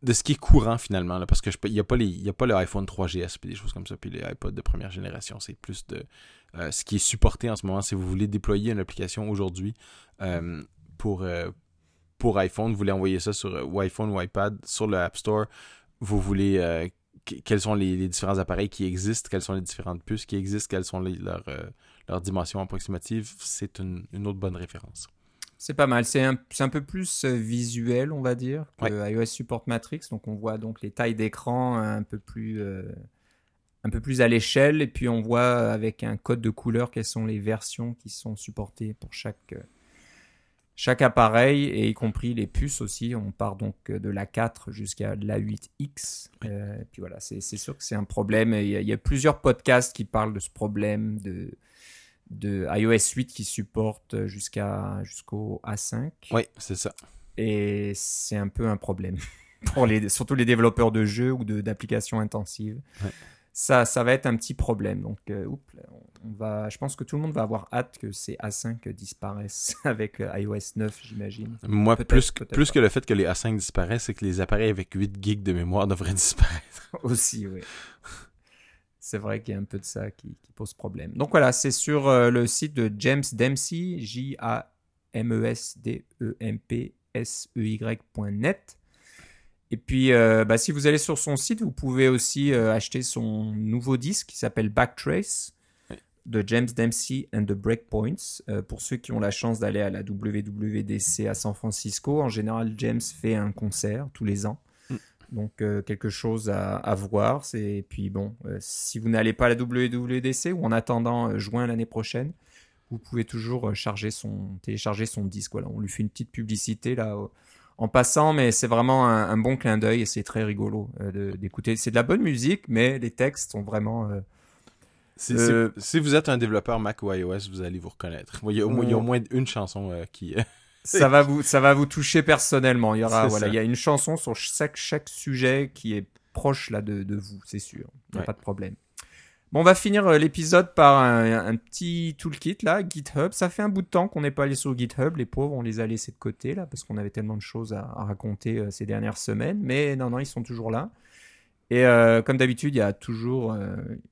de ce qui est courant finalement, parce que il n'y a, pas a pas le iPhone 3GS et des choses comme ça, puis les iPods de première génération. C'est plus de euh, ce qui est supporté en ce moment. Si vous voulez déployer une application aujourd'hui euh, pour, euh, pour iPhone, vous voulez envoyer ça sur iPhone ou iPad sur le App Store, vous voulez quels sont les, différents appareils qui existent, quelles sont les différentes puces qui existent, quelles sont leurs, leurs dimensions approximatives, c'est une, une autre bonne référence. C'est pas mal. C'est un, un, peu plus euh, visuel, on va dire, que iOS Support Matrix. Donc, on voit donc les tailles d'écran un peu plus, euh, un peu plus à l'échelle. Et puis, on voit avec un code de couleur quelles sont les versions qui sont supportées pour chaque, euh, chaque appareil, et y compris les puces aussi. On part donc de la 4 jusqu'à la 8X. et puis voilà, c'est sûr que c'est un problème. Il il y, a plusieurs podcasts qui parlent de ce problème de de iOS 8 qui supporte jusqu'à jusqu'au A5. Oui, c'est ça. Et c'est un peu un problème pour les surtout les développeurs de jeux ou d'applications intensives. Ça, ça va être un petit problème. Donc, euh, on va, je pense que tout le monde va avoir hâte que ces A5 disparaissent avec euh, iOS 9, j'imagine. Moi, plus, plus que le fait que les A5 disparaissent, c'est que les appareils avec 8 gigs de mémoire devraient disparaître. Aussi, oui c'est vrai qu'il y a un peu de ça qui, pose problème. Donc voilà, c'est sur euh, le site de James Dempsey, J-A-M-E-S-D-E-M-P-S-E-Y.net. Et puis, euh, bah, si vous allez sur son site, vous pouvez aussi euh, acheter son nouveau disque qui s'appelle Backtrace de James Dempsey and the Breakpoints. pour ceux qui ont la chance d'aller à la WWDC à San Francisco, en général, James fait un concert tous les ans. Donc euh, quelque chose à, voir. C'est puis bon, euh, si vous n'allez pas à la WWDC ou en attendant euh, juin l'année prochaine, vous pouvez toujours charger son, télécharger son disque. Voilà, on lui fait une petite publicité là en passant, mais c'est vraiment un, bon clin d'œil et c'est très rigolo d'écouter. C'est de la bonne musique, mais les textes sont vraiment si, vous êtes un développeur Mac ou iOS, vous allez vous reconnaître. Il y a au, il y a au moins une chanson qui, ça va vous ça va vous toucher personnellement. Il y aura voilà, il y a une chanson sur chaque chaque sujet qui est proche là de, de vous, c'est sûr. Il n'y a pas de problème. Bon, on va finir euh, l'épisode par un, petit toolkit là, GitHub. Ça fait un bout de temps qu'on n'est pas allé sur GitHub, les pauvres, on les a laissés de côté là parce qu'on avait tellement de choses à, raconter euh, ces dernières semaines. Mais non, non, ils sont toujours là. Et euh, comme d'habitude, il y a toujours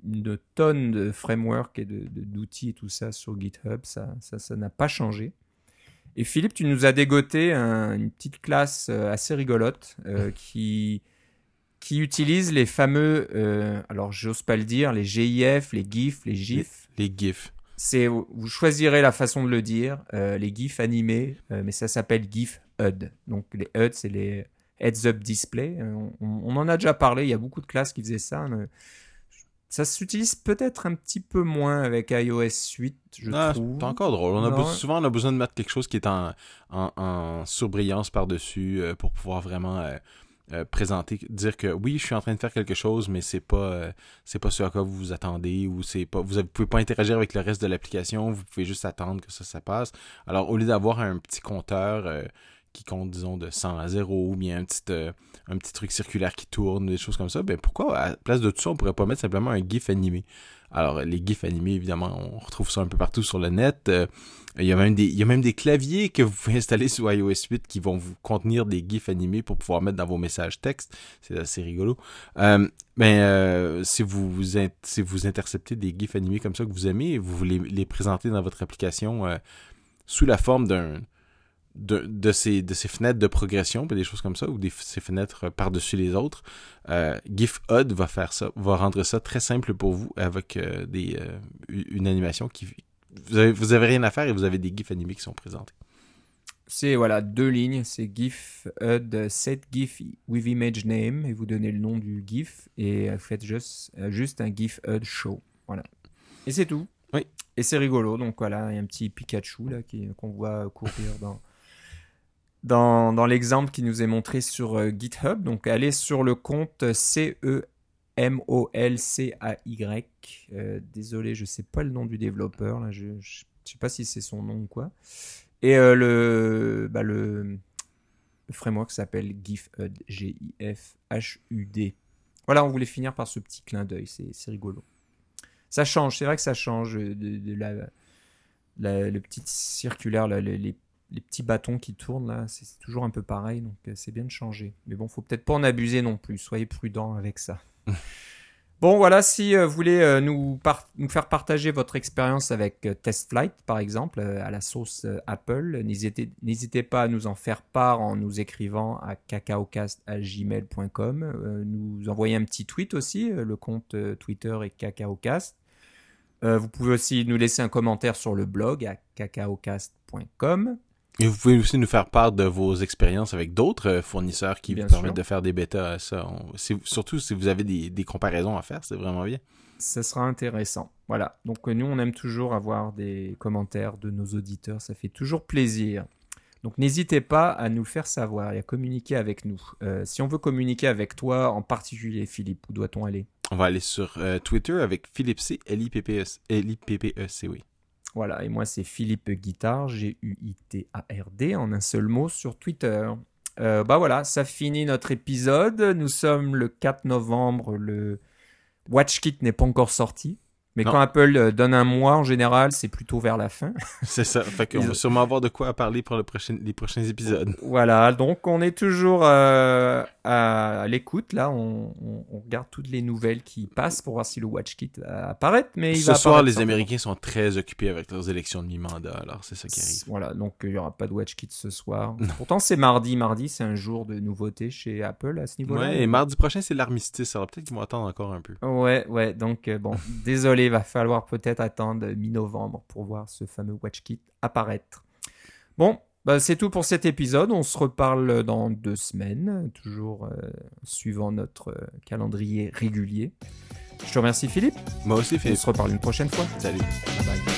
une tonne de frameworks et d'outils de, et tout ça sur GitHub. Ça, ça, n'a pas changé. Et Philippe, tu nous as dégoté une petite classe assez rigolote qui, qui utilise les fameux, euh, alors j'ose pas le dire, les GIF, les GIF, les GIF. Les, GIF. C'est, vous choisirez la façon de le dire, les GIF animés, mais ça s'appelle GIF HUD. Donc les HUD, c'est les Heads Up Display. On, en a déjà parlé, il y a beaucoup de classes qui faisaient ça. Ça s'utilise peut-être un petit peu moins avec iOS 8, je ah, trouve. C'est encore drôle. On a souvent, on a besoin de mettre quelque chose qui est en, en, surbrillance par-dessus euh, pour pouvoir vraiment euh, euh, présenter, dire que oui, je suis en train de faire quelque chose, mais c'est pas c'est pas ce à quoi vous vous attendez ou c'est pas vous, pouvez pas interagir avec le reste de l'application, vous pouvez juste attendre que ça ça passe. Alors au lieu d'avoir un petit compteur qui compte, disons, de 100 à 0, ou bien un petit, euh, un petit truc circulaire qui tourne, des choses comme ça, ben pourquoi, à la place de tout ça, on pourrait pas mettre simplement un GIF animé? Alors, les GIFs animés, évidemment, on retrouve ça un peu partout sur le net. Euh, il, y a même des, claviers que vous pouvez installer sur iOS 8 qui vont vous contenir des GIFs animés pour pouvoir mettre dans vos messages texte. C'est assez rigolo. Euh, mais euh, si vous, vous si vous interceptez des GIFs animés comme ça que vous aimez, vous voulez les présenter dans votre application sous la forme d'un de, ces, de ces fenêtres de progression, des choses comme ça, ou des, ces fenêtres par-dessus les autres, euh, GIF-HUD va faire ça, va rendre ça très simple pour vous avec euh, des, euh, une animation qui... Vous avez, vous avez rien à faire et vous avez des GIFs animés qui sont présentés. C'est voilà deux lignes, c'est GIF HUD set GIF with image name et vous donnez le nom du GIF et vous faites juste, juste un GIF HUD show. Voilà. Et c'est tout. Oui. Et c'est rigolo, donc voilà, il y a un petit Pikachu là qu'on voit courir dans, dans, l'exemple qui nous est montré sur euh, GitHub. Donc, allez sur le compte C-E-M-O-L-C-A-Y. Euh, désolé, je ne sais pas le nom du développeur. Là, je ne sais pas si c'est son nom ou quoi. Et euh, le, bah, le, framework s'appelle GIFHUD. G-I-F-H-U-D. voilà, on voulait finir par ce petit clin d'œil, c'est rigolo. Ça change, c'est vrai que ça change de, la, le petit circulaire, les, petits bâtons qui tournent là, c'est toujours un peu pareil, donc c'est bien de changer. Mais bon, faut peut-être pas en abuser non plus, soyez prudents avec ça. Bon, voilà, si euh, vous voulez euh, nous, nous, faire partager votre expérience avec euh, TestFlight, par exemple, à la sauce Apple, n'hésitez pas à nous en faire part en nous écrivant à cacaocast.gmail.com. nous envoyer un petit tweet aussi, le compte Twitter est cacaocast. vous pouvez aussi nous laisser un commentaire sur le blog à cacaocast.com. Et vous pouvez aussi nous faire part de vos expériences avec d'autres euh, fournisseurs qui vous permettent de faire des bêtas. Ça, surtout si vous avez des, comparaisons à faire, c'est vraiment bien. Ça sera intéressant. Voilà. Donc nous, on aime toujours avoir des commentaires de nos auditeurs. Ça fait toujours plaisir. Donc n'hésitez pas à nous le faire savoir et à communiquer avec nous. Euh, si on veut communiquer avec toi en particulier, Philippe, où doit-on aller? On va aller sur euh, Twitter avec Philippe C, L-I-P-P-E-C, e oui. Voilà, et moi c'est Philippe Guitard, G-U-I-T-A-R-D, en un seul mot sur Twitter. Euh, bah voilà, ça finit notre épisode. Nous sommes le 4 novembre, le WatchKit n'est pas encore sorti. Mais quand Apple euh, donne un mois, en général, c'est plutôt vers la fin. c'est ça. Fait qu'on va sûrement avoir de quoi parler pour le prochain, les prochains épisodes. Voilà. Donc, on est toujours euh, à, l'écoute. Là, on, regarde toutes les nouvelles qui passent pour voir si le WatchKit va apparaître. Mais il Ce soir, les Américains sont très occupés avec leurs élections de mi-mandat. Alors, c'est ça qui arrive. Voilà. Donc, il n'y aura pas de WatchKit ce soir. Pourtant, c'est mardi. Mardi, c'est un jour de nouveauté chez Apple à ce niveau-là. Ouais, et mardi prochain, c'est l'armistice. Alors, peut-être qu'ils vont attendre encore un peu. Ouais, ouais. Donc, euh, bon, désolé il va falloir peut-être attendre mi-novembre pour voir ce fameux WatchKit apparaître. Bon, bah, c'est tout pour cet épisode. On se reparle dans deux semaines, toujours euh, suivant notre euh, calendrier régulier. Je te remercie Philippe. Moi aussi Philippe. On se reparle une prochaine fois. Salut. Bye bye.